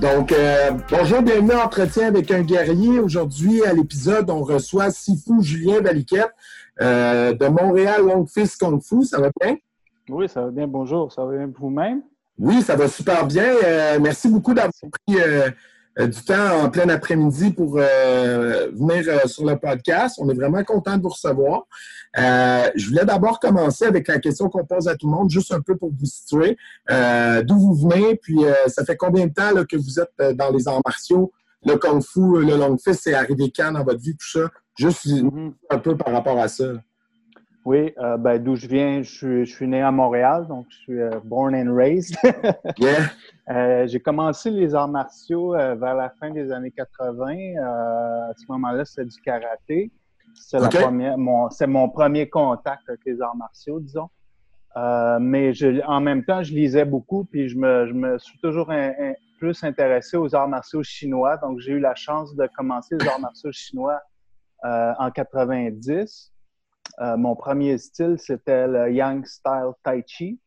Donc, euh, bonjour, bienvenue à Entretien avec un guerrier. Aujourd'hui, à l'épisode, on reçoit Sifu Julien Valiquette euh, de Montréal Long Fist Kung Fu. Ça va bien? Oui, ça va bien. Bonjour. Ça va bien vous-même? Oui, ça va super bien. Euh, merci beaucoup d'avoir pris euh, du temps en plein après-midi pour euh, venir euh, sur le podcast. On est vraiment content de vous recevoir. Euh, je voulais d'abord commencer avec la question qu'on pose à tout le monde, juste un peu pour vous situer. Euh, D'où vous venez, puis euh, ça fait combien de temps là, que vous êtes euh, dans les arts martiaux, le kung fu, euh, le long fist, c'est arrivé quand dans votre vie, tout ça? Juste Mhm. un peu par rapport à ça. Oui, euh, ben, d'où je viens, je suis, je suis né à Montréal, donc je suis euh, born and raised. Yeah. Euh, j'ai commencé les arts martiaux vers la fin des années 80. Euh, à ce moment-là, c'était du karaté. C'est la Ok. première- mon, c'est mon premier contact avec les arts martiaux, disons. Mais je, en même temps, je lisais beaucoup, puis je me, je me suis toujours un- un- plus intéressé aux arts martiaux chinois. Donc, j'ai eu la chance de commencer les arts martiaux chinois euh, en 90. Euh, mon premier style, c'était le Yang Style Tai Chi.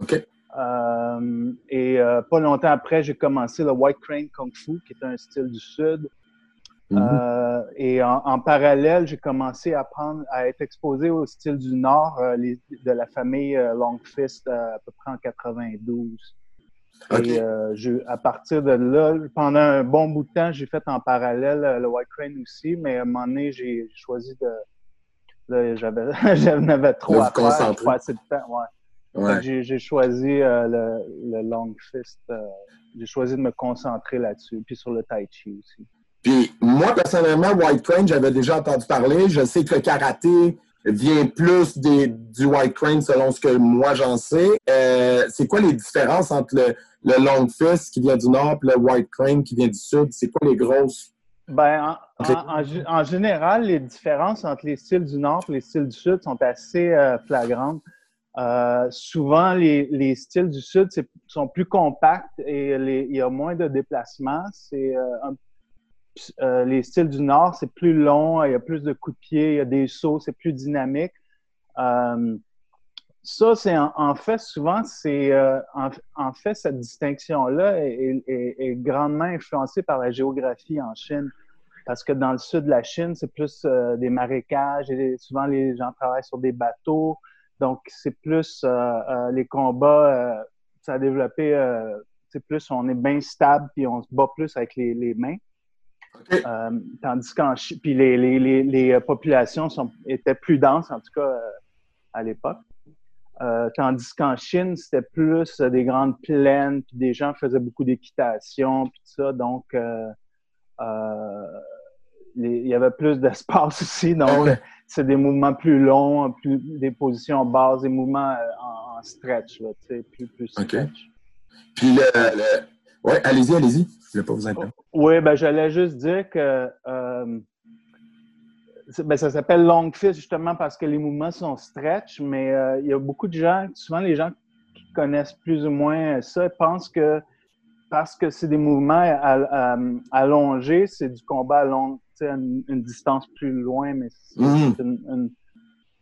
OK. Euh, et euh, pas longtemps après, j'ai commencé le White Crane Kung Fu, qui est un style du Sud. Mhm. Et en, en parallèle, j'ai commencé à apprendre à être exposé au style du Nord les- de la famille Long Fist à peu près en 92. OK. Et je- à partir de là, pendant un bon bout de temps, j'ai fait en parallèle le White Crane aussi, mais à un moment donné, j'ai choisi de. Là, J'avais j'en avais trop à faire, concentrer. pas assez de temps. Ouais. J'ai choisi euh, le, le Long Fist. euh, j'ai choisi de me concentrer là-dessus, puis sur le Tai Chi aussi. Puis moi, personnellement, White Crane, j'avais déjà entendu parler. Je sais que le karaté vient plus des, du White Crane selon ce que moi j'en sais. Euh, c'est quoi les différences entre le, le Long Fist qui vient du Nord et le White Crane qui vient du Sud? C'est quoi les grosses? Ben, en, général, les différences entre les styles du Nord et les styles du Sud sont assez euh, flagrantes. Euh, souvent, les, les styles du Sud sont plus compacts et les- il y a moins de déplacements. C'est euh, les styles du Nord, c'est plus long, il y a plus de coups de pied, il y a des sauts, c'est plus dynamique. Ça, c'est en, en fait souvent, c'est en, en fait cette distinction-là est, est- est grandement influencée par la géographie en Chine. Parce que dans le sud de la Chine, c'est plus euh, des marécages et souvent les gens travaillent sur des bateaux. Donc, c'est plus euh, euh, les combats, ça a développé, c'est plus on est bien stable puis on se bat plus avec les, les mains. Tandis qu'en Chi- puis les, les, les, populations sont, étaient plus denses, en tout cas à l'époque. Euh, tandis qu'en Chine, c'était plus euh, des grandes plaines, puis des gens faisaient beaucoup d'équitation, puis tout ça. Donc, euh, il y avait plus d'espace aussi. Donc, c'est des mouvements plus longs, plus, des positions basses, des mouvements euh, en, en stretch, là, plus, plus. Puis le. le... Ouais, allez-y, allez-y. Je ne vais pas vous interrompre. Oui, ben j'allais juste dire que euh, ben, ça s'appelle long fist justement parce que les mouvements sont stretch, mais euh, il y a beaucoup de gens, souvent les gens qui connaissent plus ou moins ça pensent que parce que c'est des mouvements à- à- allongés, c'est du combat à long, tu sais, une, une distance plus loin, mais c'est une- une-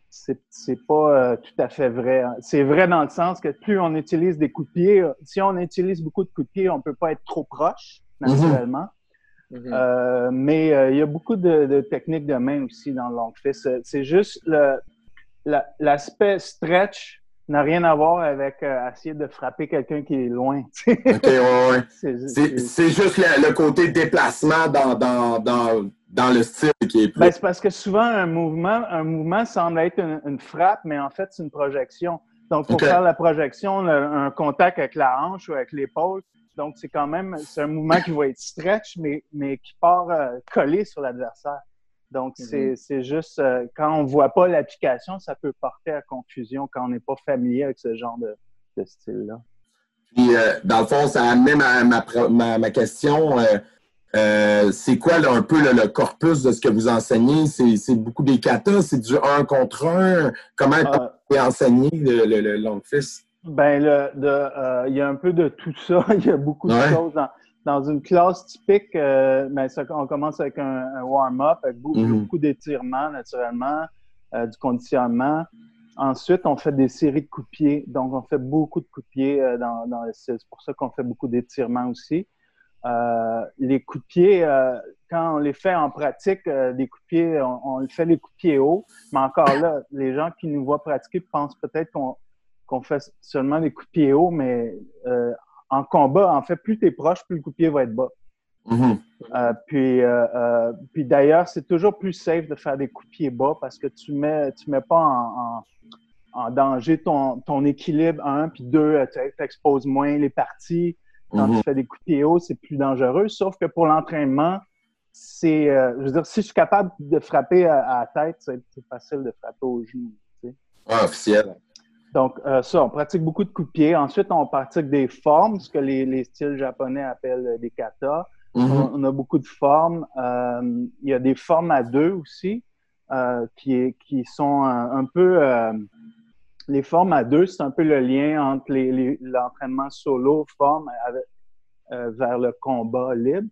c'est c'est pas euh, tout à fait vrai. hein. C'est vrai dans le sens que plus on utilise des coups de pied, si on utilise beaucoup de coups de pied, on peut pas être trop proche, naturellement. Euh, mais euh, il y a beaucoup de, de techniques de main aussi dans le long fist. C'est juste la- l'aspect stretch n'a rien à voir avec euh, essayer de frapper quelqu'un qui est loin. OK, ouais. C'est- juste le, le côté déplacement dans, dans, dans, dans le style qui est plus. Ben, c'est parce que souvent, un mouvement, un mouvement semble être une, une frappe, mais en fait, c'est une projection. Donc, pour faire la projection, le- un contact avec la hanche ou avec l'épaule, donc c'est quand même un mouvement qui va être stretch, mais, mais qui part euh, collé sur l'adversaire. Donc, c'est c'est juste, euh, quand on ne voit pas l'application, ça peut porter à confusion quand on n'est pas familier avec ce genre de, de style-là. Puis, euh, dans le fond, ça amène ma, ma, ma, ma question. euh, Euh, c'est quoi un peu le, corpus de ce que vous enseignez? C'est beaucoup des katas, c'est du un contre un? Comment euh, vous enseigner le, le, long fist? Ben, euh, il y a un peu de tout ça. il y a beaucoup de choses. Dans, une classe typique, ben, on commence avec un, warm-up, avec beaucoup, mhm. beaucoup d'étirements, naturellement, du conditionnement. Ensuite, on fait des séries de coups de pied. Donc, on fait beaucoup de coups de pied dans, dans. C'est pour ça qu'on fait beaucoup d'étirements aussi. Euh, les coups de pied, euh, quand on les fait en pratique, euh, des coups de pied, on, fait les coups de pied hauts, mais encore là, les gens qui nous voient pratiquer pensent peut-être qu'on fait seulement des coups de pied hauts, mais en combat, en fait, plus tu es proche, plus le coup de pied va être bas. Mm-hmm. puis puis d'ailleurs, c'est toujours plus safe de faire des coups de pied bas parce que tu mets, tu mets pas en, en, danger ton, ton équilibre, un, puis deux, tu exposes moins les parties. Quand tu mhm. fais des coups de pied hauts, c'est plus dangereux. Sauf que pour l'entraînement, c'est. Euh, je veux dire, si je suis capable de frapper à, la tête, c'est facile de frapper au genou. Ah, officiel. Donc, euh, ça, on pratique beaucoup de coups de pied. Ensuite, on pratique des formes, ce que les, styles japonais appellent des katas. Mhm. on, a beaucoup de formes. Euh, il y a des formes à deux aussi, qui, qui sont un peu les formes à deux, c'est un peu le lien entre l'entraînement solo, forme euh, vers le combat libre.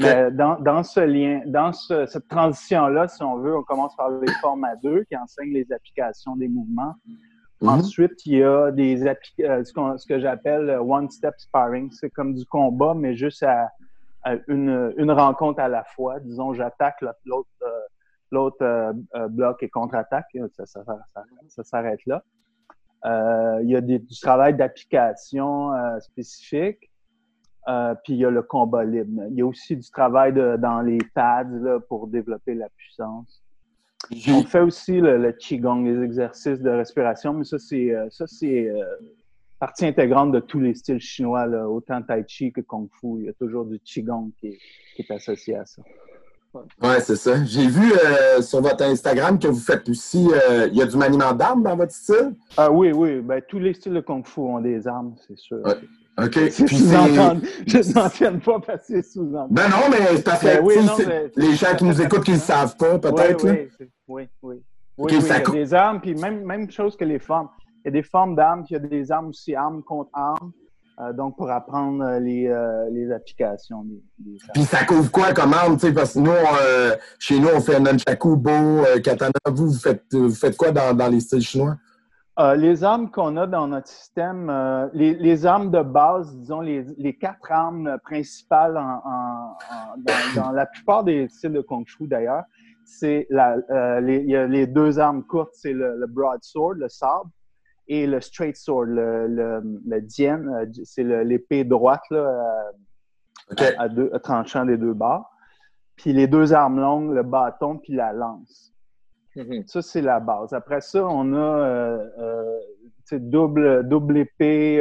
Mais dans, ce lien, dans cette transition-là, si on veut, on commence par les formes à deux qui enseignent les applications des mouvements. Mhm. Ensuite, il y a des euh, ce, que j'appelle one-step sparring. C'est comme du combat, mais juste à, une, rencontre à la fois. Disons, j'attaque l'autre euh, bloc et contre-attaque. ça s'arrête là. Euh, il y a du travail d'application euh, spécifique. Euh, puis il y a le combat libre. Il y a aussi du travail dans les pads pour développer la puissance. On fait aussi le, qigong, les exercices de respiration, mais ça c'est ça c'est partie intégrante de tous les styles chinois, autant tai chi que kung fu. Il y a toujours du qigong qui est associé à ça. Oui, c'est ça. J'ai vu euh, sur votre Instagram que vous faites aussi. Euh, il y a du maniement d'armes dans votre style? Ah oui, oui. Ben, tous les styles de Kung Fu ont des armes, c'est sûr. OK. je n'en pas parce que sous-entendu. Ben non, mais c'est parce que ben les gens qui nous écoutent qui ne savent pas, peut-être. Oui, oui, oui. oui. il y a des armes, puis même, même chose que les formes. Il y a des formes d'armes, puis il y a des armes aussi, armes contre armes. Euh, donc, pour apprendre euh, les, euh, les applications. Puis ça couvre quoi comme arme? Parce que nous, chez nous, on fait nunchaku, bo, katana. Vous, vous faites, vous faites quoi dans, dans les styles chinois? Les armes qu'on a dans notre système, les, les, armes de base, disons les, les quatre armes principales en, dans, dans, la plupart des styles de Kung Fu d'ailleurs, c'est les, y a les deux armes courtes, c'est le, le broadsword, le sabre, et le straight sword, le, le, le dien, euh, c'est l'épée droite là, à, deux, tranchant des deux bords. Puis les deux armes longues, le bâton puis la lance. Mm-hmm. Ça, c'est la base. Après ça, on a euh, euh, double, double épée,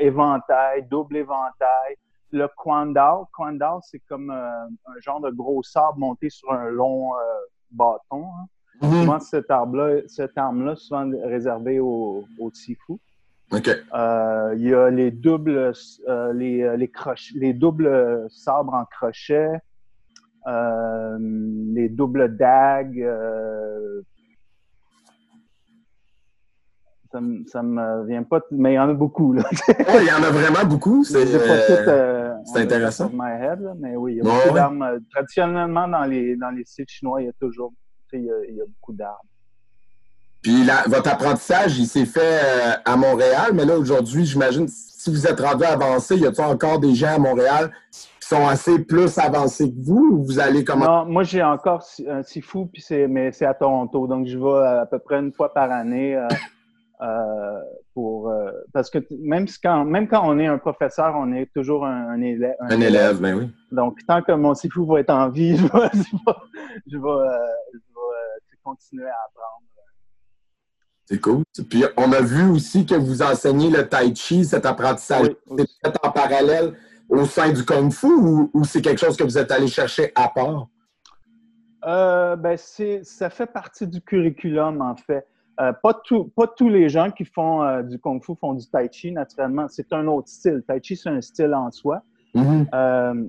éventail, double éventail. Le Kwandao, Kwandao, c'est comme un genre de gros sabre monté sur un long bâton. Hein. Mhm. Souvent, cette arme-là, cette arme-là, souvent réservée aux, au Tifu. Euh, il y a les doubles, euh, les, euh, les, les doubles sabres en crochet, les doubles dagues. ça, ne me vient pas, mais il y en a beaucoup. Là. il y en a vraiment beaucoup. C'est intéressant. My head, mais oui, il y a beaucoup d'armes. Traditionnellement, dans les, dans les sites chinois, il y a toujours il y a, beaucoup d'armes. Puis votre apprentissage, il s'est fait euh, à Montréal, mais là, aujourd'hui, j'imagine, si vous êtes rendu avancé, y a-t-il encore des gens à Montréal qui sont assez plus avancés que vous ou vous allez comment? Non, moi, j'ai encore un Sifu, puis mais c'est à Toronto. Donc, je vais à peu près une fois par année. Euh, euh, pour parce que même quand même quand on est un professeur, on est toujours un, élève. Un, élève, ben oui. Donc tant que mon Sifu va être en vie, je vais, je vais, continuer à apprendre. C'est cool. Puis on a vu aussi que vous enseignez le tai chi, cet apprentissage. C'est peut-être en parallèle au sein du Kung Fu ou, c'est quelque chose que vous êtes allé chercher à part? Euh, ben ça fait partie du curriculum, en fait. Euh, pas, pas tous les gens qui font euh, du Kung Fu font du Tai Chi, naturellement. C'est un autre style. Tai Chi, c'est un style en soi. Mm-hmm.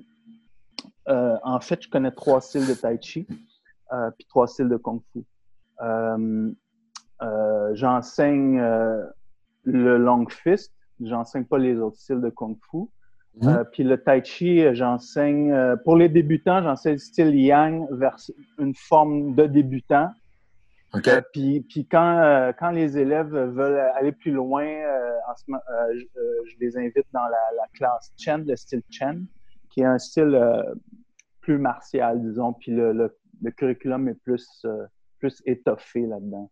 en fait, je connais trois styles de Tai Chi, puis trois styles de Kung Fu. j'enseigne le Long Fist, j'enseigne pas les autres styles de Kung Fu. Mhm. puis le Tai Chi, j'enseigne, pour les débutants, j'enseigne le style Yang vers une forme de débutant. Okay. puis, puis quand, quand les élèves veulent aller plus loin, en ce, je, je, les invite dans la, la, classe Chen, le style Chen qui est un style euh, plus martial, disons, puis le, le, curriculum est plus, euh, plus étoffé là-dedans.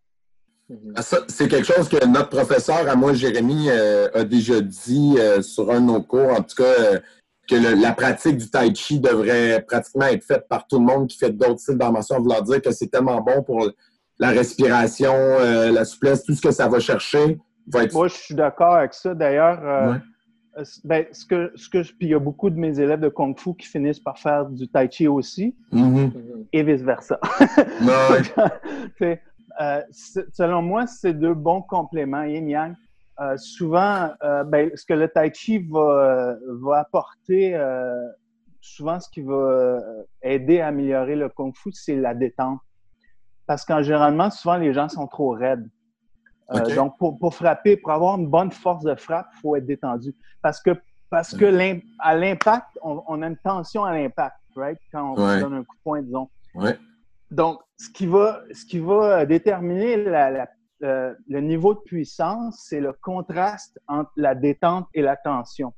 Ah, c'est quelque chose que notre professeur, à moi, Jérémy, euh, a déjà dit sur un de nos cours, en tout cas, que la pratique du tai chi devrait pratiquement être faite par tout le monde qui fait d'autres styles d'armation, vouloir dire que c'est tellement bon pour la respiration, la souplesse, tout ce que ça va chercher. Va être... Moi, je suis d'accord avec ça. D'ailleurs, euh, ben, ce que, ce que, puis il y a beaucoup de mes élèves de Kung Fu qui finissent par faire du Tai Chi aussi, mm-hmm. et vice-versa. euh, selon moi, c'est deux bons compléments, yin-yang. Euh, souvent, euh, ben, ce que le Tai Chi va, va apporter, souvent ce qui va aider à améliorer le Kung Fu, c'est la détente. Parce qu'en généralement, souvent, les gens sont trop raides. Donc, pour, pour, frapper, pour avoir une bonne force de frappe, il faut être détendu. Parce que, parce que à l'impact, on, a une tension à l'impact, right? Quand on donne un coup de poing, disons. Donc, ce qui va, ce qui va déterminer la, euh, le niveau de puissance, c'est le contraste entre la détente et la tension.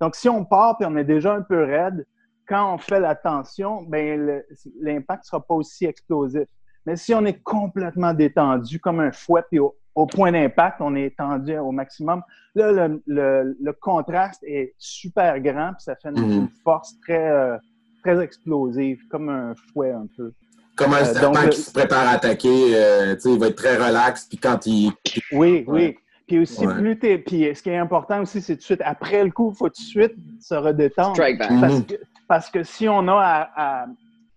Donc, si on part et on est déjà un peu raide, quand on fait la tension, ben, l'impact ne sera pas aussi explosif. Mais si on est complètement détendu comme un fouet, puis au, au point d'impact, on est tendu au maximum. Là, le, le, le, contraste est super grand, puis ça fait une, mhm. force très, euh, très explosive, comme un fouet un peu. Comme un euh, serpent qui se prépare à attaquer, euh, il va être très relax, puis quand il... Oui, oui. Puis aussi, plus t'es... Puis ce qui est important aussi, c'est tout de suite, après le coup, il faut tout de suite se redétendre. Parce, mhm. que, parce que si on a à, à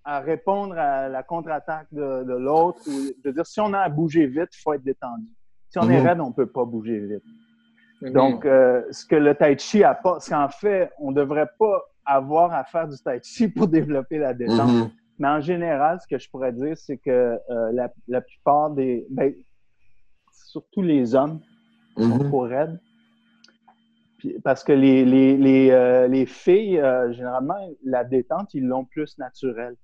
à répondre à la contre-attaque de, de l'autre. Je veux dire, si on a à bouger vite, il faut être détendu. Si on est mhm. raide, on ne peut pas bouger vite. Mhm. Donc, euh, ce que le tai chi a pas, qu'en fait, on ne devrait pas avoir à faire du tai chi pour développer la détente. Mais en général, ce que je pourrais dire, c'est que euh, la, la, plupart des, ben, surtout les hommes, sont trop raides. parce que les, les, les, euh, les filles, généralement, la détente, ils l'ont plus naturelle.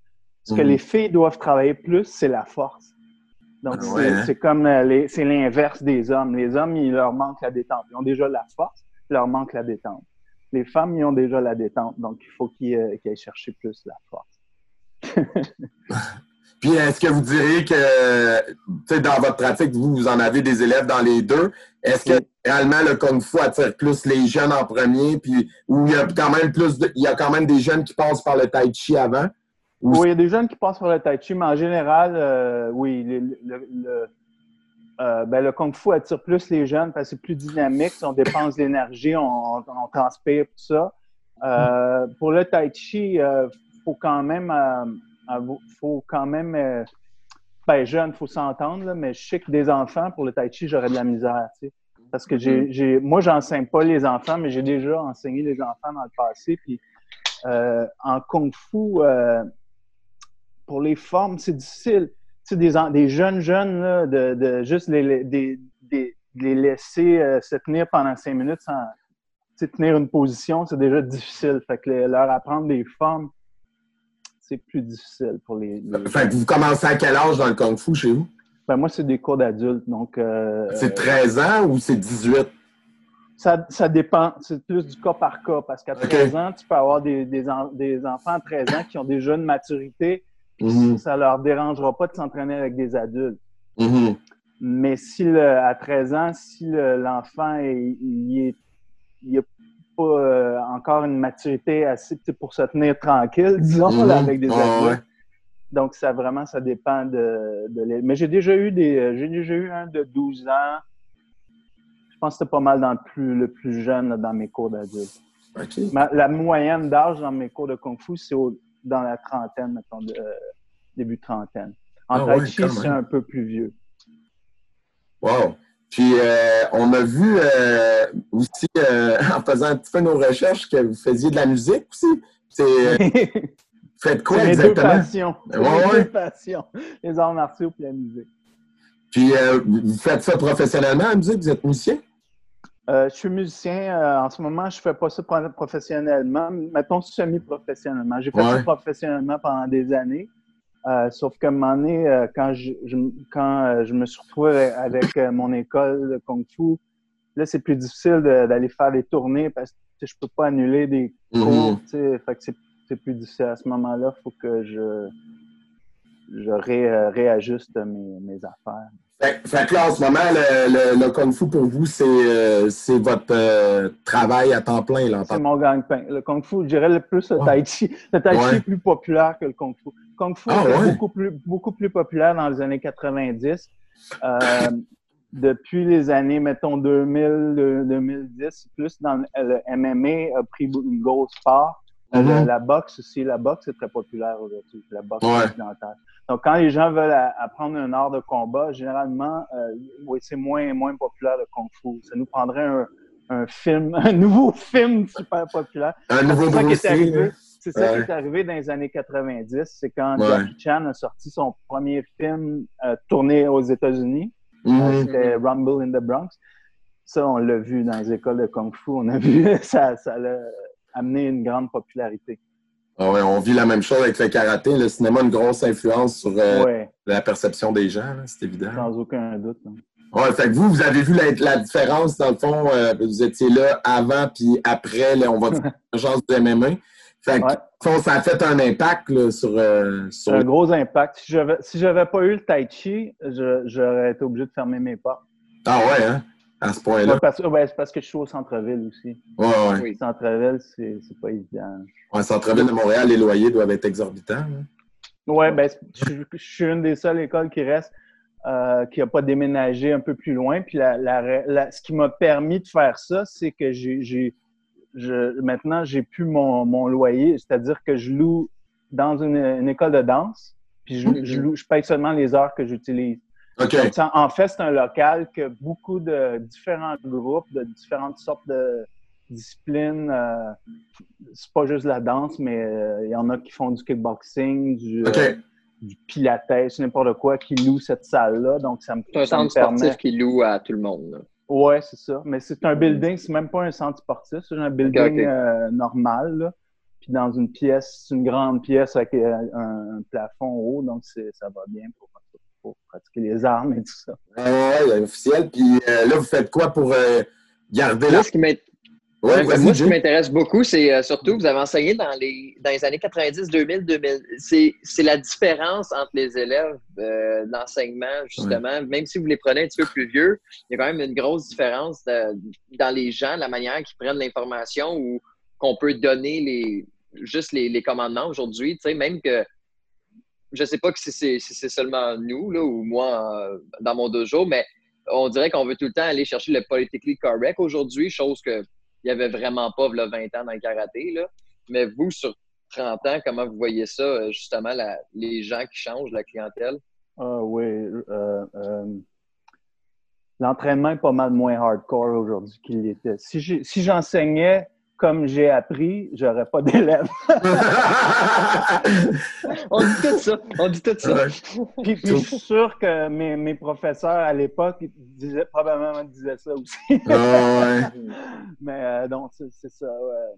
Ce que les filles doivent travailler plus, c'est la force. Donc, ah hein? c'est comme euh, c'est l'inverse des hommes. Les hommes, il leur manque la détente. Ils ont déjà la force, il leur manque la détente. Les femmes, ils ont déjà la détente. Donc, il faut qu'ils euh, aillent chercher plus la force. Puis, est-ce que vous diriez que, dans votre pratique, vous, vous en avez des élèves dans les deux? Est-ce que réellement le Kung Fu attire plus les jeunes en premier, puis où il y a quand même plus il y a quand même des jeunes qui passent par le Tai Chi avant? Oui, il y a des jeunes qui passent par le tai chi, mais en général, euh, oui, le, euh, ben, le kung fu attire plus les jeunes parce que c'est plus dynamique, on dépense de l'énergie, on, on, transpire, tout ça. Euh, pour le tai chi, faut quand même, faut quand même, ben, jeune, il faut s'entendre, mais je sais que des enfants, pour le tai chi, j'aurais de la misère, tu sais. Parce que j'ai, j'ai moi, j'enseigne pas les enfants, mais j'ai déjà enseigné les enfants dans le passé. Puis en kung fu, pour les formes, c'est difficile. Tu sais, des, des jeunes jeunes, là, de, de, juste les, des, des, les laisser euh, se tenir pendant cinq minutes sans tenir une position, c'est déjà difficile. Fait que leur apprendre des formes, c'est plus difficile pour les, Fait que vous commencez à quel âge dans le Kung Fu chez vous? Ben, moi, c'est des cours d'adultes. Donc, euh, c'est 13 ans ou c'est 18? Ça, ça dépend. C'est plus du cas par cas. Parce qu'à 13 ans, tu peux avoir des, des, des enfants à 13 ans qui ont des jeunes maturités Mm-hmm. Ça leur dérangera pas de s'entraîner avec des adultes. Mm-hmm. Mais si à 13 ans, si l'enfant il n'a pas euh, encore une maturité assez pour se tenir tranquille, disons, mm-hmm. avec des adultes. Donc, ça vraiment, ça dépend de, de Mais j'ai déjà eu des. J'ai déjà eu un de 12 ans. Je pense que c'était pas mal dans le plus, le plus jeune dans mes cours d'adultes. La moyenne d'âge dans mes cours de Kung Fu, c'est dans la trentaine, mettons, de, euh, début trentaine. En ah, Tai Chi, c'est un peu plus vieux. Wow! Puis, euh, on a vu euh, aussi, en faisant un petit peu nos recherches, que vous faisiez de la musique aussi. Faites quoi C'est mes deux exactement? passions. C'est Ouais, mes ouais. deux passions. Les arts martiaux et la musique. Puis euh, vous faites ça professionnellement, la musique? Vous êtes musicien? Euh, je suis musicien. euh, en ce moment, je fais pas ça pro- professionnellement. Mettons semi-professionnellement. J'ai fait Ouais. ça professionnellement pendant des années. Euh, sauf qu'à un moment donné, euh, quand, je, je- quand euh, je me suis retrouvé avec mon école de Kung Fu, là, c'est plus difficile d'aller faire des tournées parce que je peux pas annuler des Mhm. cours. Fait que c'est plus difficile à ce moment-là. Il faut que je, je ré- réajuste mes, mes affaires. Fait, fait que là, en ce moment, le, le, le Kung Fu pour vous, c'est votre travail à temps plein. C'est mon gagne-pain. Le Kung Fu, je dirais le plus le. Tai Chi. Le Tai Chi Ouais. est plus populaire que le Kung Fu. Kung Fu Ah, était ouais? beaucoup, plus, beaucoup plus populaire dans les années 90. Euh, depuis les années, mettons, 2000, de- 2010, plus dans le, MMA a pris une grosse part. Le- la boxe aussi, la boxe est très populaire aujourd'hui, la boxe Ouais. occidentale. Donc, quand les gens veulent apprendre un art de combat, généralement, euh, oui, c'est moins, moins populaire le Kung Fu. Ça nous prendrait un, un film, un nouveau film super populaire. Un nouveau C'est ça qui est arrivé. qui est dans les années 90. C'est quand Ouais. Jackie Chan a sorti son premier film euh, tourné aux États-Unis. Euh, Mhm. C'était Rumble in the Bronx. Ça, on l'a vu dans les écoles de Kung Fu. On a vu ça, ça a amené une grande popularité. Ah ouais, on vit la même chose avec le karaté. Le cinéma a une grosse influence sur euh, ouais, la perception des gens, c'est évident. sans aucun doute. hein. Ouais, fait que vous, vous avez vu la, la différence, dans le fond, euh, vous étiez là avant puis après, là, on va dire, l'émergence du MMA. Fait que, Ouais. au fond, ça a fait un impact là, sur, euh, sur... un gros impact. Si j'avais si j'avais pas eu le Tai Chi, j'aurais été obligé de fermer mes portes. Ah ouais, hein? À ce point-là? Ouais, parce, ouais, c'est parce que je suis au centre-ville aussi. Ouais, ouais. Oui. Centre-ville, c'est pas évident. Ouais, centre-ville de Montréal, les loyers doivent être exorbitants. hein. Ouais, ben, je, je suis une des seules écoles qui reste euh, qui n'a pas déménagé un peu plus loin. Puis la, la- la- ce qui m'a permis de faire ça, c'est que j'ai- je, maintenant, j'ai plus mon, mon loyer, c'est-à-dire que je loue dans une, une école de danse, puis je, je, loue, je paye seulement les heures que j'utilise. En fait, c'est un local que beaucoup de différents groupes, de différentes sortes de disciplines, euh, c'est pas juste la danse, mais euh, il y en a qui font du kickboxing, du, euh, du pilates, n'importe quoi, qui louent cette salle-là. Donc, ça me, C'est un ça me centre sportif permet. qui loue à tout le monde. Ouais, c'est ça. Mais c'est un building, c'est même pas un centre sportif, c'est un building euh, normal. là. Puis dans une pièce, c'est une grande pièce avec euh, un, un plafond haut, donc c'est- ça va bien pour, pour pratiquer les armes et tout ça. Ouais, officiel. Puis euh, là, vous faites quoi pour euh, garder la... Là, ce qui Ouais, Ouais, vas-y, moi, ce qui m'intéresse beaucoup, c'est euh, surtout, vous avez enseigné dans les, dans les années 90, 2000, 2000. C'est la différence entre les élèves euh, d'enseignement, justement. Même si vous les prenez un petit peu plus vieux, il y a quand même une grosse différence de- dans les gens, la manière qu'ils prennent l'information ou qu'on peut donner les, juste les, les commandements aujourd'hui. Tu sais, même que je sais pas que si c'est si c'est seulement nous là, ou moi euh, dans mon dojo, mais on dirait qu'on veut tout le temps aller chercher le politically correct aujourd'hui, chose que n'y avait vraiment pas là, 20 ans dans le karaté. Là. Mais vous, sur 30 ans, comment vous voyez ça, euh, justement, les gens qui changent, la clientèle? Ah oui. euh, euh, L'entraînement est pas mal moins hardcore aujourd'hui qu'il l'était. Si j'enseignais comme j'ai appris, j'aurais pas d'élèves. On dit tout ça. On dit tout ça. Ouais. puis, puis je suis sûr que mes, mes professeurs à l'époque disaient, probablement disaient ça aussi. Ah, ouais. Mais euh, donc, c'est c'est ça. ouais.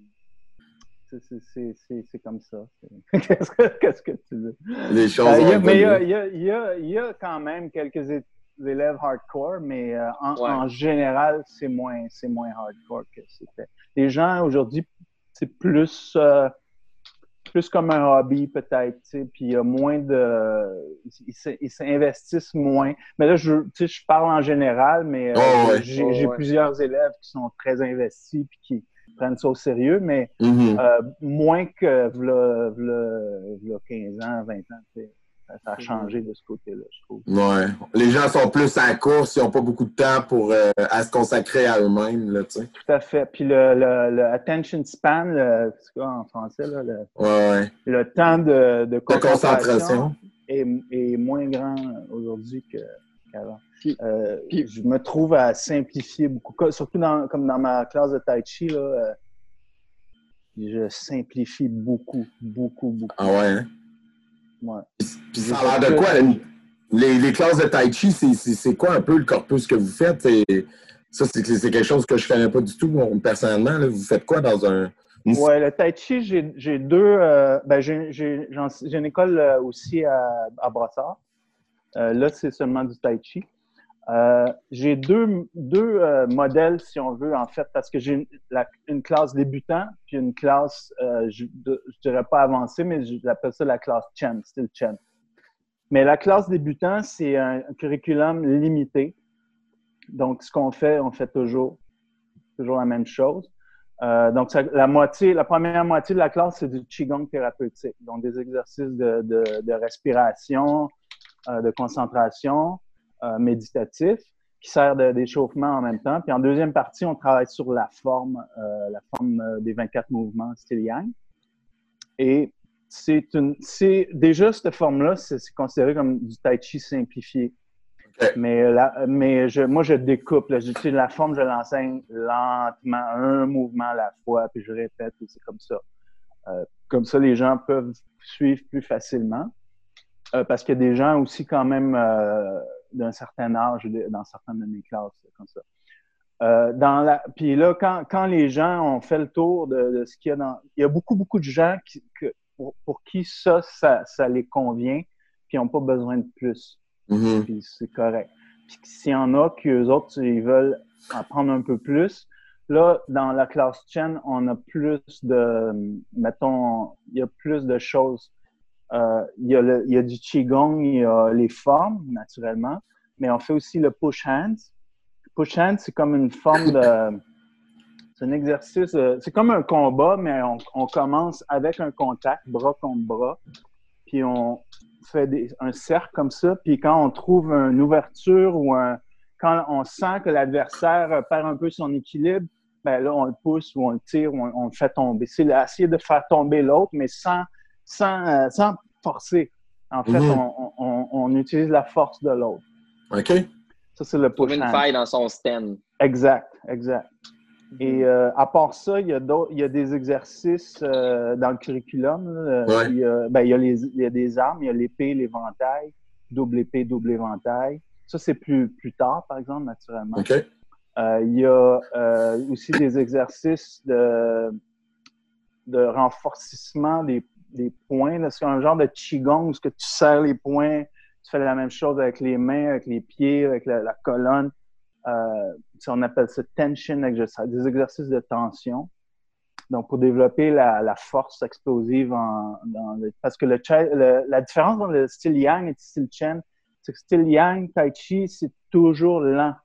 C'est- c'est- c'est- C'est c'est comme ça. Qu'est-ce que, qu'est-ce que tu veux? Les choses Euh, il y a- ont mais il y a, il y a- il y a- il y a quand même quelques é- élèves hardcore, mais euh, en, Ouais. en général, c'est moins, c'est moins hardcore que c'était. Les gens aujourd'hui, c'est plus, euh, plus comme un hobby peut-être, puis il y a moins de, ils s'investissent moins. Mais là, je, tu sais, je parle en général, mais euh, Oh, ouais. j'ai Oh, ouais. plusieurs élèves qui sont très investis puis qui prennent ça au sérieux, mais Mhm. euh, moins que v'là, v'là- v'là 15 ans, 20 ans. tu sais. Ça, a changé de ce côté-là, je trouve. Ouais. Les gens sont plus à la course, ils n'ont pas beaucoup de temps pour euh, à se consacrer à eux-mêmes, là, tu sais. Tout à fait. Puis le, le, le attention span, le, en français, là, le, Ouais, le temps de, de De concentration, est, est moins grand aujourd'hui qu'avant. Puis- Euh, puis- je me trouve à simplifier beaucoup, Co- surtout dans, comme dans ma classe de Tai Chi. Là, euh, je simplifie beaucoup, beaucoup, beaucoup. Ah ouais, hein? Ouais. Puis ça a l'air de quoi? Les, les classes de Tai Chi, c'est- quoi un peu le corpus que vous faites? Ça, c'est quelque chose que je ne connais pas du tout, moi, personnellement. là. Vous faites quoi dans un. une- Ouais, le Tai Chi, j'ai deux. euh, ben, j'ai une école euh, aussi à, à Brossard. Euh, là, c'est seulement du Tai Chi. Euh, j'ai deux, deux euh, modèles, si on veut, en fait, parce que j'ai une, la- une classe débutant, puis une classe, euh, je, je dirais pas avancée, mais j'appelle ça la classe Chen, style Chen. Mais la classe débutant, c'est un curriculum limité. Donc, ce qu'on fait, on fait toujours, toujours la même chose. Donc, la moitié, la première moitié de la classe, c'est du Qigong thérapeutique. Donc, des exercices de, de- respiration, de concentration, euh, méditatif, qui sert de- d'échauffement en même temps. Puis en deuxième partie, on travaille sur la forme, euh, la forme euh, des 24 mouvements style Yang. Et c'est une, c'est déjà cette forme-là, c'est c'est considéré comme du Tai Chi simplifié. Mais, mais je, moi, je découpe. Là, je, la forme, je l'enseigne lentement, un mouvement à la fois, puis je répète, et c'est comme ça. Euh, comme ça, les gens peuvent suivre plus facilement. Euh, parce qu'il y a des gens aussi quand même euh, d'un certain âge dans certaines de mes classes, comme ça. Euh, dans la, puis là, quand, quand les gens ont fait le tour de, de ce qu'il y a dans... Il y a beaucoup, beaucoup de gens qui, que, pour, pour qui ça, ça, ça les convient, puis ils n'ont pas besoin de plus Mhm. puis c'est correct. Puis s'il y en a qui, eux autres, ils veulent en prendre un peu plus, là, dans la classe Chen, on a plus de, mettons, il y a plus de choses. Euh, il, y a le, il y a du Qigong, il y a les formes, naturellement, mais on fait aussi le push hands. Push hands, c'est comme une forme de... C'est un exercice, euh, c'est comme un combat, mais on, on commence avec un contact, bras contre bras, puis on, fait des- un cercle comme ça, puis quand on trouve une ouverture ou un, quand on sent que l'adversaire perd un peu son équilibre, ben là, on le pousse ou on le tire ou on, on le fait tomber. C'est essayer de faire tomber l'autre, mais sans, sans, euh, sans forcer. En fait, Mhm. on, on- on utilise la force de l'autre. OK? Ça, c'est le push une faille dans son stand. Exact, exact. Et euh, à part ça, il y a, d'autres- il y a des exercices euh, dans le curriculum. là. Ouais. Il, y a, ben, il, y a les, il y a des armes, il y a l'épée, l'éventail, double épée, double éventail. Ça, c'est plus, plus tard, par exemple, naturellement. OK? Euh, il y a euh, aussi des exercices de, de renforcissement des, des points. C'est un genre de qigong où ce que tu serres les points, tu fais la même chose avec les mains, avec les pieds, avec la, la colonne. Euh, on appelle ça tension exercise, des exercices de tension. Donc, pour développer la, la force explosive en, dans le- parce que le, Chai- le- la différence dans le style Yang et le style Chen, c'est que style Yang, Tai Chi, c'est toujours lent.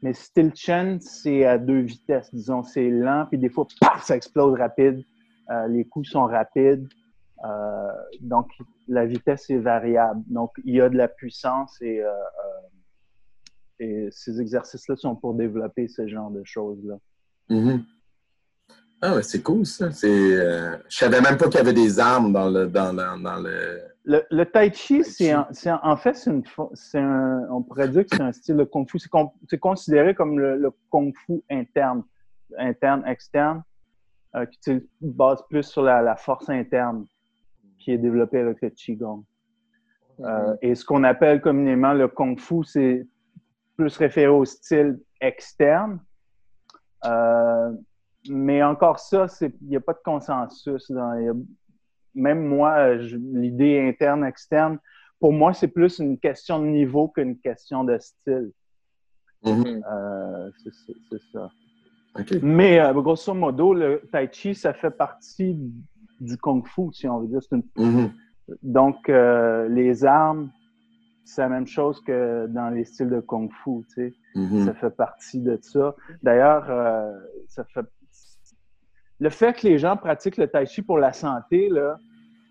Mais style Chen, c'est à deux vitesses, disons. C'est lent, puis des fois, paf, ça explose rapide. Euh, les coups sont rapides. Euh, donc, la vitesse est variable. Donc, il y a de la puissance et, euh, et ces exercices-là sont pour développer ce genre de choses-là. Mhm. Ah, mais c'est cool, ça. C'est, euh, je savais même pas qu'il y avait des armes dans le. Dans, dans, dans le... Le, le tai chi, c'est en, fait, c'est une, un, on pourrait dire que c'est un style de kung fu. C'est, con- c'est considéré comme le, le kung fu interne, interne, externe, euh, qui se base plus sur la, la force interne, qui est développée avec le qigong. Euh, et ce qu'on appelle communément le kung fu, c'est plus référé au style externe. Euh, mais encore ça, il n'y a pas de consensus. dans- a- même moi, l'idée interne, externe, pour moi, c'est plus une question de niveau qu'une question de style. Mhm. Euh, c'est ça. Mais euh, grosso modo, le tai chi, ça fait partie du kung fu, si on veut dire. Une Mhm. donc, euh, les armes, c'est la même chose que dans les styles de kung fu, tu sais. Mhm. Ça fait partie de ça. D'ailleurs, euh, ça fait... Le fait que les gens pratiquent le tai chi pour la santé, là,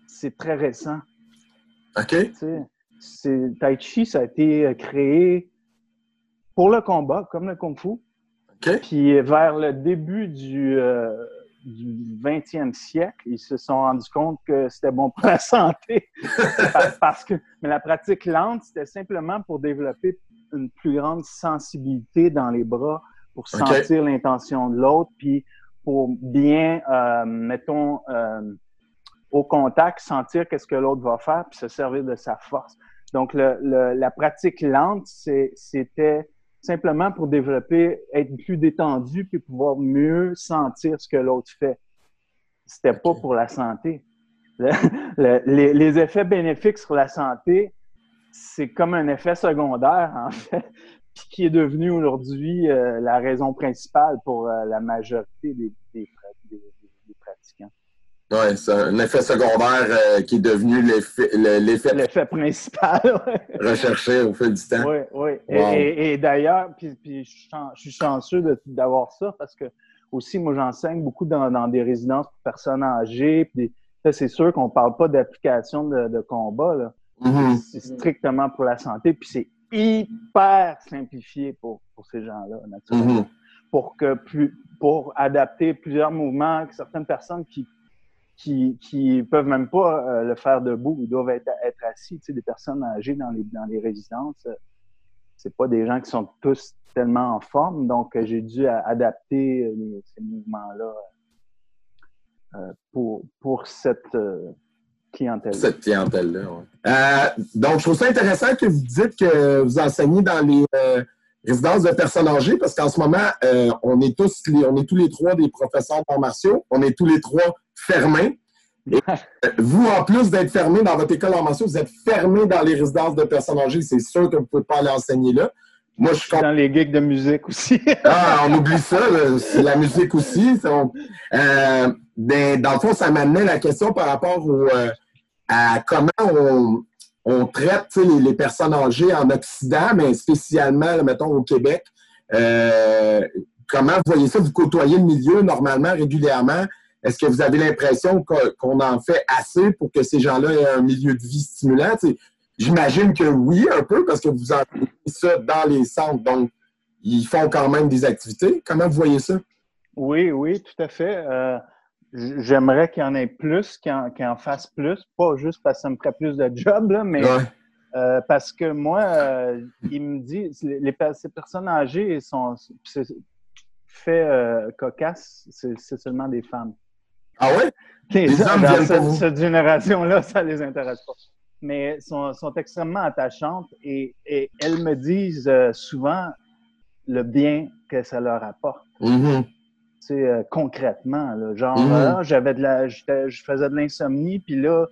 c'est très récent, OK? tu sais. C'est... Tai chi, ça a été créé pour le combat, comme le kung fu. OK? Puis vers le début du, euh, du 20e siècle, ils se sont rendus compte que c'était bon pour la santé. Par- Parce que, mais la pratique lente, c'était simplement pour développer une plus grande sensibilité dans les bras, pour sentir l'intention de l'autre, puis pour bien, euh, mettons, euh, au contact, sentir qu'est-ce que l'autre va faire, puis se servir de sa force. Donc, le, le, la pratique lente, c'était simplement pour développer, être plus détendu, puis pouvoir mieux sentir ce que l'autre fait. C'était pas pour la santé. les, les, effets bénéfiques sur la santé, c'est comme un effet secondaire, en fait, puis qui est devenu aujourd'hui euh, la raison principale pour euh, la majorité des, des, des. Oui, c'est un effet secondaire euh, qui est devenu l'effet l'effet principal recherché au fil du temps. Oui, oui. Et, et, d'ailleurs, puis, puis, je suis chanceux d'avoir ça parce que aussi, moi, j'enseigne beaucoup dans, dans, des résidences pour personnes âgées. Puis c'est sûr qu'on ne parle pas d'application de, de, combat. Mm-hmm. C'est strictement pour la santé. Puis c'est hyper simplifié pour, pour ces gens-là, naturellement. Mm-hmm. Pour que plus, pour adapter plusieurs mouvements, certaines personnes qui qui, qui peuvent même pas euh, le faire debout, ils doivent être, être assis. Tu sais, des personnes âgées dans les, dans les résidences, euh, c'est pas des gens qui sont tous tellement en forme, donc euh, j'ai dû adapter ces mouvements-là pour, pour cette clientèle. Cette clientèle-là, oui. donc, je trouve ça intéressant que vous dites que vous enseignez dans les résidences de personnes âgées, parce qu'en ce moment, on est tous on est tous les trois des professeurs d'arts martiaux, on est tous les trois fermé. vous, en plus d'être fermé dans votre école en mention, vous êtes fermé dans les résidences de personnes âgées. C'est sûr que vous ne pouvez pas aller enseigner là. Moi, je suis dans les gigs de musique aussi. ah, on oublie ça, c'est la musique aussi. Euh, ben, dans le fond, ça m'amenait la question par rapport euh, à comment on, traite les, personnes âgées en Occident, mais spécialement, mettons, au Québec. Euh, comment vous voyez ça? Vous côtoyez le milieu normalement, régulièrement? Est-ce que vous avez l'impression qu'on en fait assez pour que ces gens-là aient un milieu de vie stimulant? J'imagine que oui, un peu, parce que vous entendez ça dans les centres, donc ils font quand même des activités. Comment vous voyez ça? Oui, oui, tout à fait. Euh, j'aimerais qu'il y en ait plus, qu'il en, fasse plus, pas juste parce que ça me ferait plus de job, mais euh, parce que moi, euh, il me dit, les, ces personnes âgées sont fait cocasse, c'est seulement des femmes. Ah ouais? Les, hommes dans cette, cette génération-là, ça les intéresse pas. Mais sont, sont extrêmement attachantes et, et elles me disent euh, souvent le bien que ça leur apporte. Mm-hmm. Euh, concrètement, là, genre, mm-hmm. ah, j'avais de la, je faisais de l'insomnie, puis là,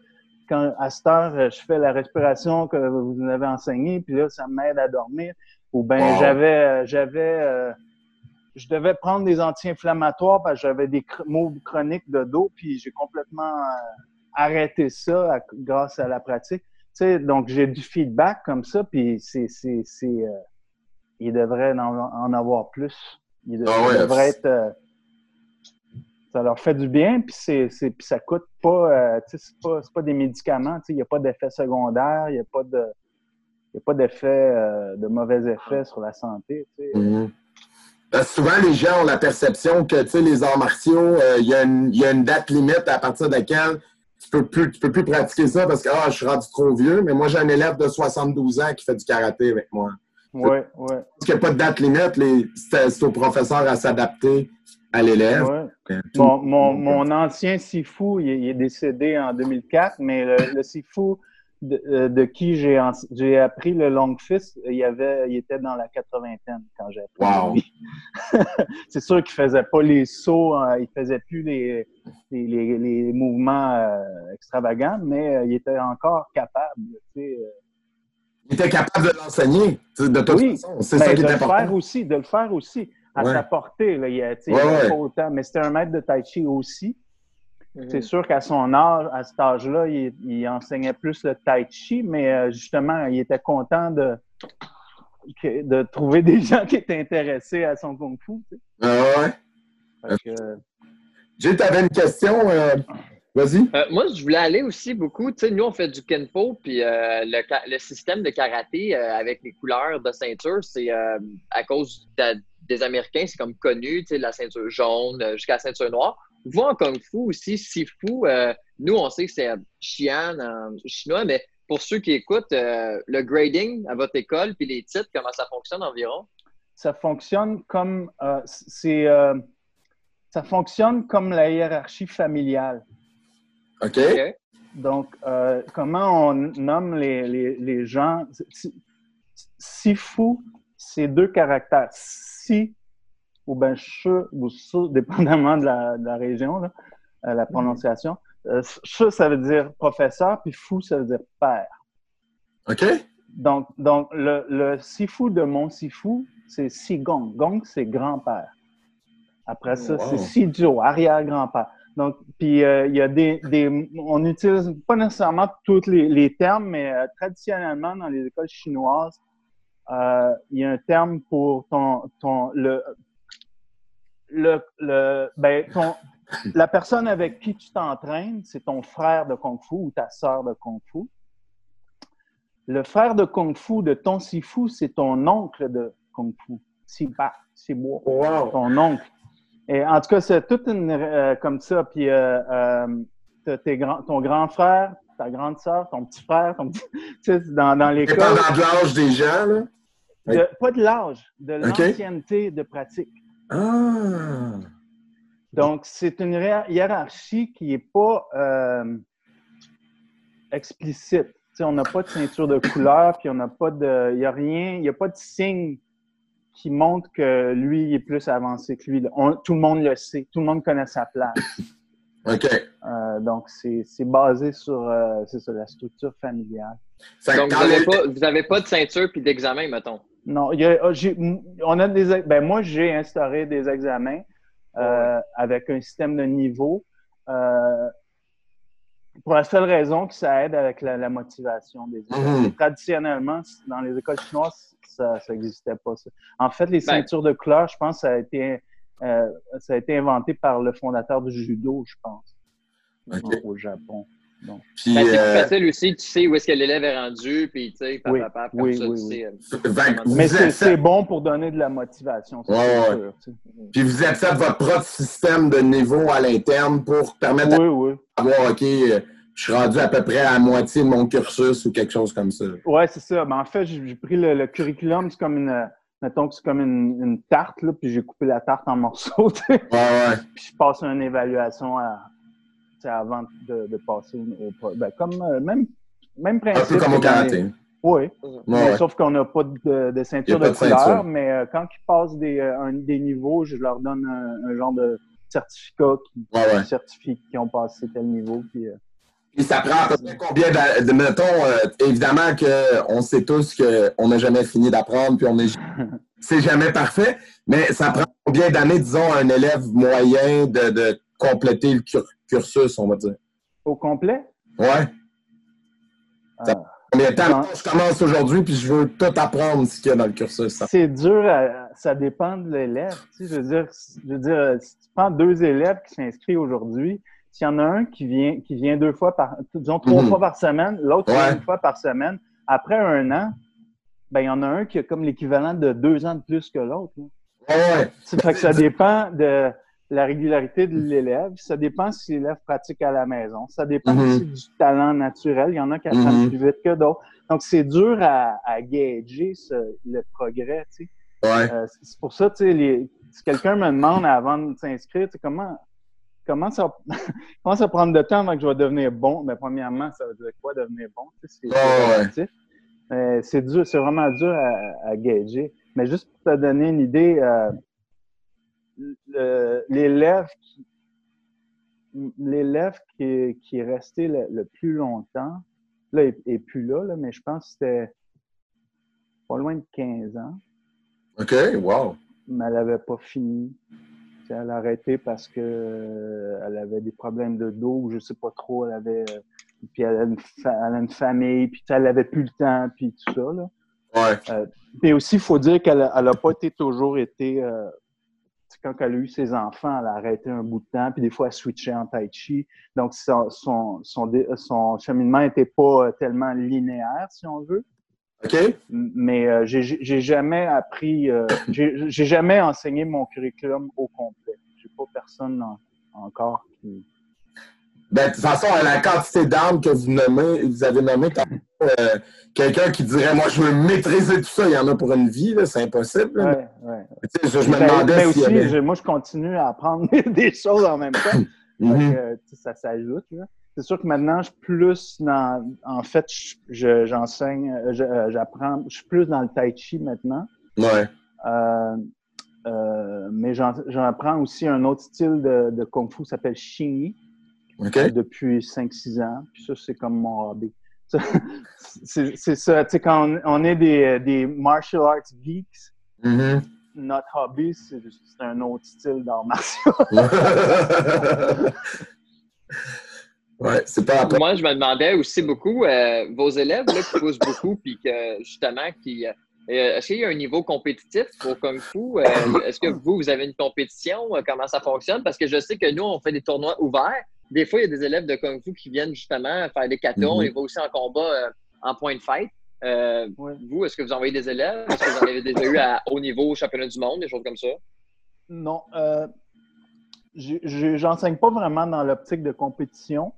quand à cette heure, je fais la respiration que vous nous avez enseignée, puis là, ça m'aide à dormir. Ou bien j'avais, j'avais euh, je devais prendre des anti-inflammatoires parce que j'avais des maux chroniques de dos, puis j'ai complètement euh, arrêté ça grâce à la pratique. Tu sais, donc, j'ai du feedback comme ça, puis c'est, euh, il devrait en, avoir plus. Il, ah devrait être... Euh, ça leur fait du bien, puis, c'est, puis ça coûte pas... tu sais, c'est pas, c'est pas des médicaments, tu sais, il n'y a pas d'effet secondaire, il n'y a pas de... A pas d'effet, de mauvais effets sur la santé. Tu sais. Mm-hmm souvent, les gens ont la perception que les arts martiaux, euh, il y, a une date limite à partir de laquelle tu peux plus, tu peux plus pratiquer ça parce que ah, je suis rendu trop vieux. Mais moi, j'ai un élève de 72 ans qui fait du karaté avec moi. Oui, oui. Parce qu'il n'y a pas de date limite, c'est au professeur à s'adapter à l'élève. Mon, mon, mon, ancien Sifu, il, est décédé en 2004, mais le, le Sifu euh, de, qui j'ai appris le long fist, il, avait, il était dans la quatre-vingtaine quand j'ai appris. Wow. c'est sûr qu'il faisait pas les sauts, hein, il faisait plus les, les, les, mouvements euh, extravagants, mais euh, il était encore capable. Tu sais, il était capable de l'enseigner, de toute oui, façon. C'est ça qui est important. Le faire aussi, de le faire aussi, à sa portée. Là, il, a, il pas autant, mais c'était un maître de tai chi aussi. C'est mhm. sûr qu'à son âge, à cet âge-là, il, enseignait plus le tai chi, mais euh, justement, il était content de, de trouver des gens qui étaient intéressés à son kung fu. Ah ouais? J'ai tu avais une question? Euh, vas-y. Euh, moi, je voulais aller aussi beaucoup. Tu sais, nous, on fait du kenpo, puis le, le, système de karaté avec les couleurs de ceinture, c'est à cause des Américains, c'est comme connu, tu sais, la ceinture jaune jusqu'à la ceinture noire. Vous, en Kung Fu aussi, Sifu, euh, nous, on sait que c'est Xi'an en chinois, mais pour ceux qui écoutent, euh, le grading à votre école, puis les titres, comment ça fonctionne environ? Ça fonctionne comme. Euh, c'est. ça fonctionne comme la hiérarchie familiale. OK? OK. Donc, euh, comment on nomme les, les, les gens? Si- Sifu, c'est deux caractères. Si, ou ben che, ou su, dépendamment de la, de la région, là, euh, la prononciation. Euh, che, ça veut dire professeur, puis fou, ça veut dire père. OK? Donc, donc le, le sifu de mon sifu, c'est sigong. Gong, c'est grand-père. Après ça, Wow. c'est sijo, arrière-grand-père. Donc, puis euh, il y a des, des, on n'utilise pas nécessairement tous les, les termes, mais euh, traditionnellement dans les écoles chinoises, euh, il y a un terme pour ton, ton le, le, le ben, ton, la personne avec qui tu t'entraînes, c'est ton frère de kung fu ou ta sœur de kung fu. Le frère de kung fu de ton sifu, c'est ton oncle de kung fu. Siba, Sibo Wow! ton oncle. Et en tout cas, c'est toute une euh, comme ça. Puis euh, euh, t'as tes grands- ton grand frère, ta grande sœur, ton petit frère, ton petit, tu sais, dans, dans l'école. Dépendant de l'âge des gens, là? de- pas de l'âge, de l'ancienneté de pratique. Ah! Donc, c'est une hiér- hiérarchie qui n'est pas explicite. On n'a pas de ceinture de couleur, puis on n'a pas de. Il n'y a rien, il n'y a pas de signe qui montre que lui il est plus avancé que lui. On- tout le monde le sait, tout le monde connaît sa place. OK. Euh, donc, c'est c'est basé sur, euh, c'est ça, la structure familiale. Donc, vous n'avez les- pas, vous avez pas de ceinture puis d'examen, mettons? Non, il y a- j'ai- on a des, ben moi j'ai instauré des examens euh, avec un système de niveau euh, pour la seule raison que ça aide avec la, la motivation des élèves. Mhm. Traditionnellement, dans les écoles chinoises, ça n'existait pas. Ça. En fait, les Ben- ceintures de couleur, je pense, ça a été euh, ça a été inventé par le fondateur du judo, je pense, au Japon. Puis, Ben, c'est plus euh, facile aussi, tu sais où est-ce que l'élève est rendu, puis tu sais, Oui, papa, comme oui, ça, oui, tu oui. sais. euh, fait Mais c'est bon pour donner de la motivation, Ouais, c'est ouais. sûr. tu sais. Puis vous êtes fait votre propre système de niveau à l'interne pour permettre Oui, oui. à voir, OK, euh, je suis rendu à peu près à la moitié de mon cursus ou quelque chose comme ça. Ouais, c'est ça. Ben, en fait, j'ai pris le, le curriculum, c'est comme une, mettons que c'est comme une, une tarte, là, puis j'ai coupé la tarte en morceaux. Ouais, ouais. puis je passe une évaluation à, avant de, de passer au ben, comme euh, même, même Un principe. peu comme au les- karaté. Oui, Ouais, mais ouais. sauf qu'on n'a pas de, de ceinture de, de couleur, ceinture. mais euh, quand ils passent des, euh, un- des niveaux, je leur donne un, un genre de certificat qui, Ouais, certifie qu'ils ont passé tel niveau. Puis, euh, Puis ça prend à peu près combien de, mettons, euh, évidemment qu'on sait tous qu'on n'a jamais fini d'apprendre, puis on est c'est jamais parfait, mais ça prend combien d'années, disons, à un élève moyen de, de compléter le cur- cursus, on va dire? au complet, Ouais. Ah. Combien de temps? Je commence aujourd'hui, puis je veux tout apprendre ce qu'il y a dans le cursus. C'est dur, à- ça dépend de l'élève. Tu sais, je veux dire, je veux dire, si tu prends deux élèves qui s'inscrivent aujourd'hui, s'il y en a un qui vient, qui vient deux fois par, disons trois Mhm. fois par semaine, l'autre Ouais. vient une fois par semaine, après un an, ben, il y en a un qui a comme l'équivalent de deux ans de plus que l'autre. Ouais, fait que ça dépend de la régularité de l'élève. Ça dépend si l'élève pratique à la maison. Ça dépend Mhm. aussi du talent naturel. Il y en a qui apprennent Mhm. plus vite que d'autres. Donc, c'est dur à, à gager ce- le progrès. tu sais. Ouais. Euh, c'est pour ça, tu sais, les- si quelqu'un me demande avant de s'inscrire, tu sais, comment, comment, ça, comment ça prendre de temps avant que je vais devenir bon? Mais premièrement, ça veut dire quoi devenir bon? Tu sais, C'est Ouais, ouais. dur, c'est vraiment dur à, à gager. Mais juste pour te donner une idée, euh, l'élève qui l'élève qui, est- qui est resté le, le plus longtemps, là, il est plus là, là, mais je pense que c'était pas loin de 15 ans OK, wow. mais elle n'avait pas fini. Elle a arrêté parce que euh, elle avait des problèmes de dos, ou je sais pas trop. Elle avait, euh, puis elle a une, fa- elle a une famille, puis elle avait plus le temps, puis tout ça. Là. Ouais. Mais aussi, il faut dire qu'elle a, elle a pas été toujours été. Quand elle a eu ses enfants, elle a arrêté un bout de temps, puis des fois, elle switchait en tai chi. Donc, son, son, son, cheminement n'était pas euh, tellement linéaire, si on veut. OK? Mais euh, j'ai jamais appris, euh, j'ai j'ai jamais enseigné mon curriculum au complet. J'ai pas personne en- encore qui. Ben, de toute façon, à la quantité d'armes que vous nommez, vous avez nommé, euh, quelqu'un qui dirait Moi, je veux maîtriser tout ça, il y en a pour une vie, c'est impossible. Ouais, ouais. Je, je, me Ben, demandais ben aussi, avait- je- moi, je continue à apprendre des choses en même temps. Mhm. Sais, ça s'ajoute. C'est sûr que maintenant, je suis plus dans. En fait, je- je- j'enseigne, euh, je- euh, j'apprends. Je suis plus dans le tai chi maintenant. Ouais. Euh, mais j'apprends aussi un autre style de, de kung fu qui s'appelle Xingyi Depuis 5-6 ans. Puis ça, c'est comme mon hobby. C'est ça. Tu sais, quand on, on est des, des martial arts geeks, Mhm. notre hobby, c'est c'est un autre style d'art martial. ouais, c'est pas après. Moi, je me demandais aussi beaucoup, euh, vos élèves là, qui poussent beaucoup, puis que justement, qui. euh, est-ce qu'il y a un niveau compétitif au Kung Fu? Euh, Est-ce que vous, vous avez une compétition? Euh, Comment ça fonctionne? Parce que je sais que nous, on fait des tournois ouverts. Des fois, il y a des élèves de Kung Fu qui viennent justement faire des catons. Mhm. Ils vont aussi en combat euh, en point de fight. Euh, Ouais. Vous, est-ce que vous envoyez des élèves? Est-ce que vous en avez déjà eu à haut niveau, championnat du monde, des choses comme ça? Non, euh, j'enseigne pas vraiment dans l'optique de compétition.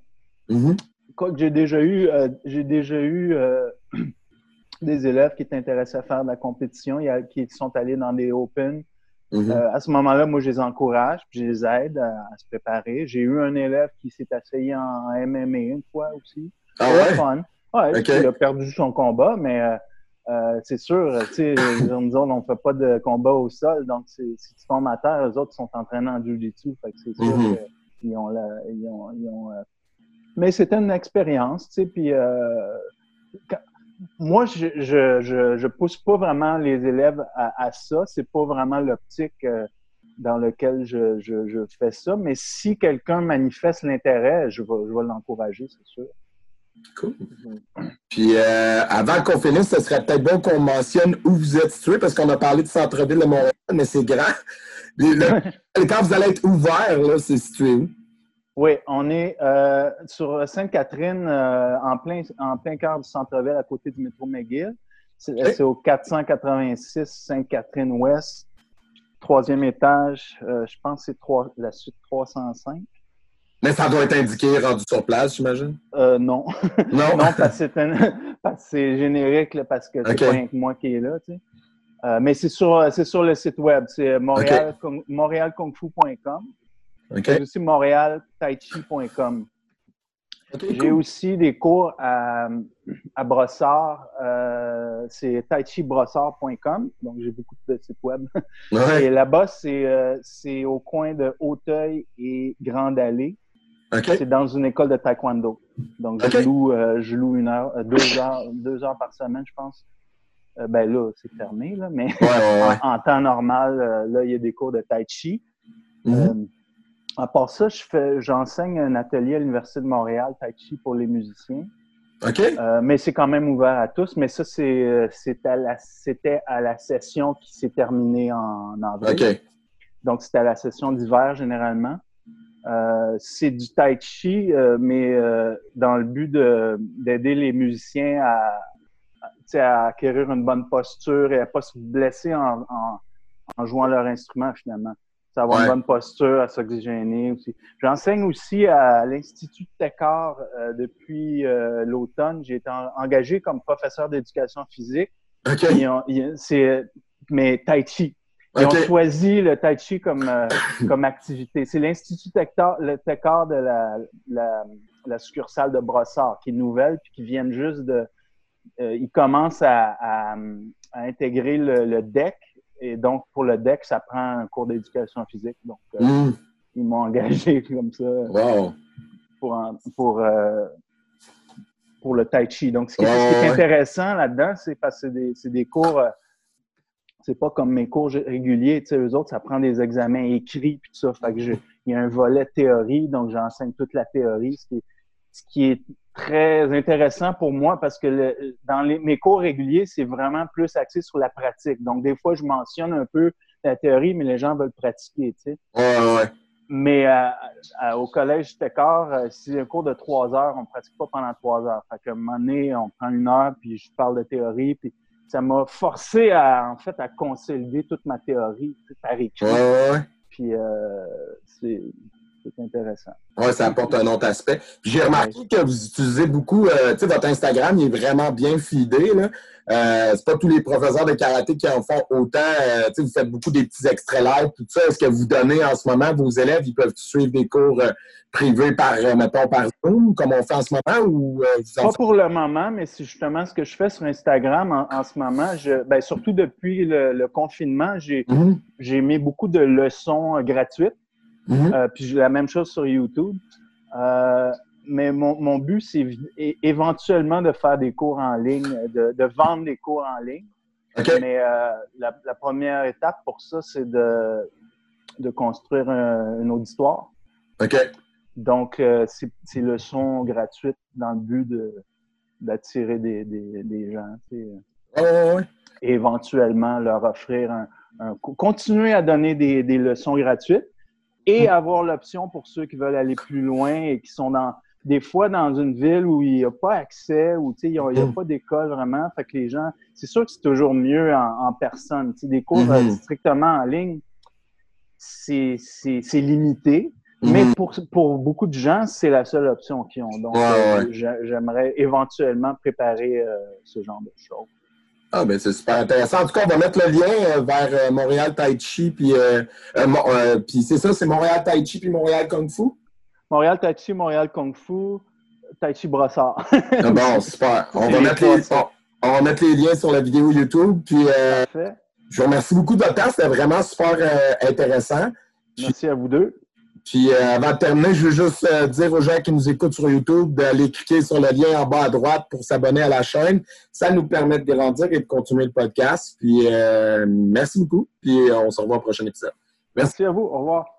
Mhm. Quoique j'ai déjà eu, euh, j'ai déjà eu euh, des élèves qui étaient intéressés à faire de la compétition, qui sont allés dans des Open. Mhm. Euh, à ce moment-là, moi, je les encourage, puis je les aide à, à se préparer. J'ai eu un élève qui s'est essayé en MMA une fois aussi. Ah ouais? fun. Ouais. Il a perdu son combat, mais euh, euh, c'est sûr, tu sais, nous autres, on fait pas de combat au sol, donc c'est- si tu tombes à terre, les autres sont entraînés en jiu-jitsu, fait que c'est sûr Mhm. qu'ils ont la, ils ont, ils ont, euh, Mais c'était une expérience, tu sais, puis euh, quand- moi, je, je, je, je pousse pas vraiment les élèves à, à ça, c'est pas vraiment l'optique euh, dans lequel je, je, je fais ça, mais si quelqu'un manifeste l'intérêt, je vais, je vais l'encourager, c'est sûr. Cool. Puis euh, avant qu'on finisse, ce serait peut-être bon qu'on mentionne où vous êtes situé, parce qu'on a parlé de centre-ville de Montréal, mais c'est grand. Le- quand vous allez être ouvert, là, c'est situé où? Oui, on est euh, sur Sainte-Catherine, euh, en plein en plein cœur du centre-ville, à côté du métro McGill. C'est au 486 Sainte-Catherine-Ouest, troisième étage. euh, je pense que c'est la suite 305. Mais ça doit être indiqué rendu sur place, j'imagine? Euh, non. Non? non, parce que c'est générique, là, parce que c'est Ok. pas rien que moi qui est là. Tu sais. Euh, mais c'est sur, le site web. C'est Montréal, Kung- C'est aussi montrealtaichi.com. OK, J'ai cool. aussi des cours à, à Brossard. euh, c'est taichibrossard.com. Donc, j'ai beaucoup de sites web. Ouais. Et là-bas, c'est euh, c'est au coin de Hauteuil et Grande Allée. C'est dans une école de taekwondo. Donc, je, loue, euh, je loue une heure, euh, deux heures, deux heures par semaine, je pense. Ben là, c'est fermé, là, mais Ouais, ouais, ouais. en, en temps normal, là, il y a des cours de tai chi. Mhm. Euh, à part ça, je fais, j'enseigne un atelier à l'Université de Montréal, Tai Chi pour les musiciens. OK. Euh, mais c'est quand même ouvert à tous. Mais ça, c'est, euh, c'est à la, c'était à la session qui s'est terminée en avril. OK. Donc, c'était à la session d'hiver, généralement. Euh, c'est du tai chi, euh, mais euh, dans le but de, d'aider les musiciens à, acquérir une bonne posture et à pas se blesser en, en, en jouant leur instrument, finalement. C'est avoir Ouais. une bonne posture, à s'oxygéner aussi. J'enseigne aussi à l'Institut de Técart euh, depuis euh, l'automne. J'ai été en- engagé comme professeur d'éducation physique. OK. C'est, mais tai chi. Ils ont choisi le tai chi comme, euh, comme activité. C'est l'Institut Técart de la, la, la succursale de Brossard, qui est nouvelle, puis qui viennent juste de... euh, ils commencent à, à, à intégrer le, le DEC, et donc pour le DEC, ça prend un cours d'éducation physique. Donc, euh, Mm. ils m'ont engagé comme ça Wow. pour, pour, euh, pour le tai chi. Donc, ce qui, Ouais, ce qui est ouais. intéressant là-dedans, c'est parce que c'est des, des cours, euh, c'est pas comme mes cours réguliers, tu sais, eux autres, ça prend des examens écrits puis tout ça. Fait que il y a un volet théorie, donc j'enseigne toute la théorie, ce qui est, ce qui est très intéressant pour moi parce que le- dans les, mes cours réguliers, c'est vraiment plus axé sur la pratique. Donc, des fois, je mentionne un peu la théorie, mais les gens veulent pratiquer, tu sais. Ouais, ouais. Mais euh, au collège Técart, euh, si un cours de trois heures, on ne pratique pas pendant trois heures. Fait qu'à un moment donné, on prend une heure, puis je parle de théorie, puis ça m'a forcé à, en fait, à consolider toute ma théorie par écrit. Ouais, ouais, ouais. Puis euh, c'est c'est intéressant. Oui, ça apporte un autre aspect. j'ai remarqué que vous utilisez beaucoup, euh, tu sais, votre Instagram, il est vraiment bien feedé. Là. Euh, c'est pas tous les professeurs de karaté qui en font autant. Euh, tu sais, vous faites beaucoup des petits extraits live, tout ça. Est-ce que vous donnez en ce moment, vos élèves, ils peuvent suivre des cours euh, privés par, mettons, par Zoom, comme on fait en ce moment? Ou, Pas pour le moment, mais c'est justement ce que je fais sur Instagram en, ce moment. Je, ben, surtout depuis le, confinement, j'ai mm-hmm. mis beaucoup de leçons gratuites. Euh, puis la même chose sur YouTube. Euh, mais mon, mon but, c'est éventuellement de faire des cours en ligne, de, de vendre des cours en ligne. Mais euh, la, la, première étape pour ça, c'est de, de construire un, un auditoire. OK. Donc, c'est leçons gratuites dans le but d'attirer des, des, des, gens. Tu sais. Et éventuellement leur offrir un, un, continuer à donner des, des leçons gratuites et mm. avoir l'option pour ceux qui veulent aller plus loin et qui sont dans des fois dans une ville où il n'y a pas accès, où il n'y a, a, mm. pas d'école vraiment. Fait que les gens, c'est sûr que c'est toujours mieux en, personne. des cours euh, mm-hmm. strictement en ligne, c'est limité. Mais pour, pour beaucoup de gens, c'est la seule option qu'ils ont. Donc, euh, j'aimerais éventuellement préparer euh, ce genre de choses. Ah, ben c'est super intéressant. En tout cas, on va mettre le lien euh, vers euh, Montréal Tai Chi, puis, euh, puis c'est ça, c'est Montréal Tai Chi, puis Montréal Kung Fu? Montréal Tai Chi, Montréal Kung Fu, Tai Chi Brossard. ah bon, super. On va, mettre les, on, va mettre les liens sur la vidéo YouTube, puis je vous remercie beaucoup de votre temps. C'était vraiment super intéressant. Merci à vous deux. Puis euh, avant de terminer, je veux juste euh, dire aux gens qui nous écoutent sur YouTube d'aller cliquer sur le lien en bas à droite pour s'abonner à la chaîne. Ça nous permet de grandir et de continuer le podcast. Puis euh, merci beaucoup. Puis on se revoit au prochain épisode. merci à vous. Au revoir.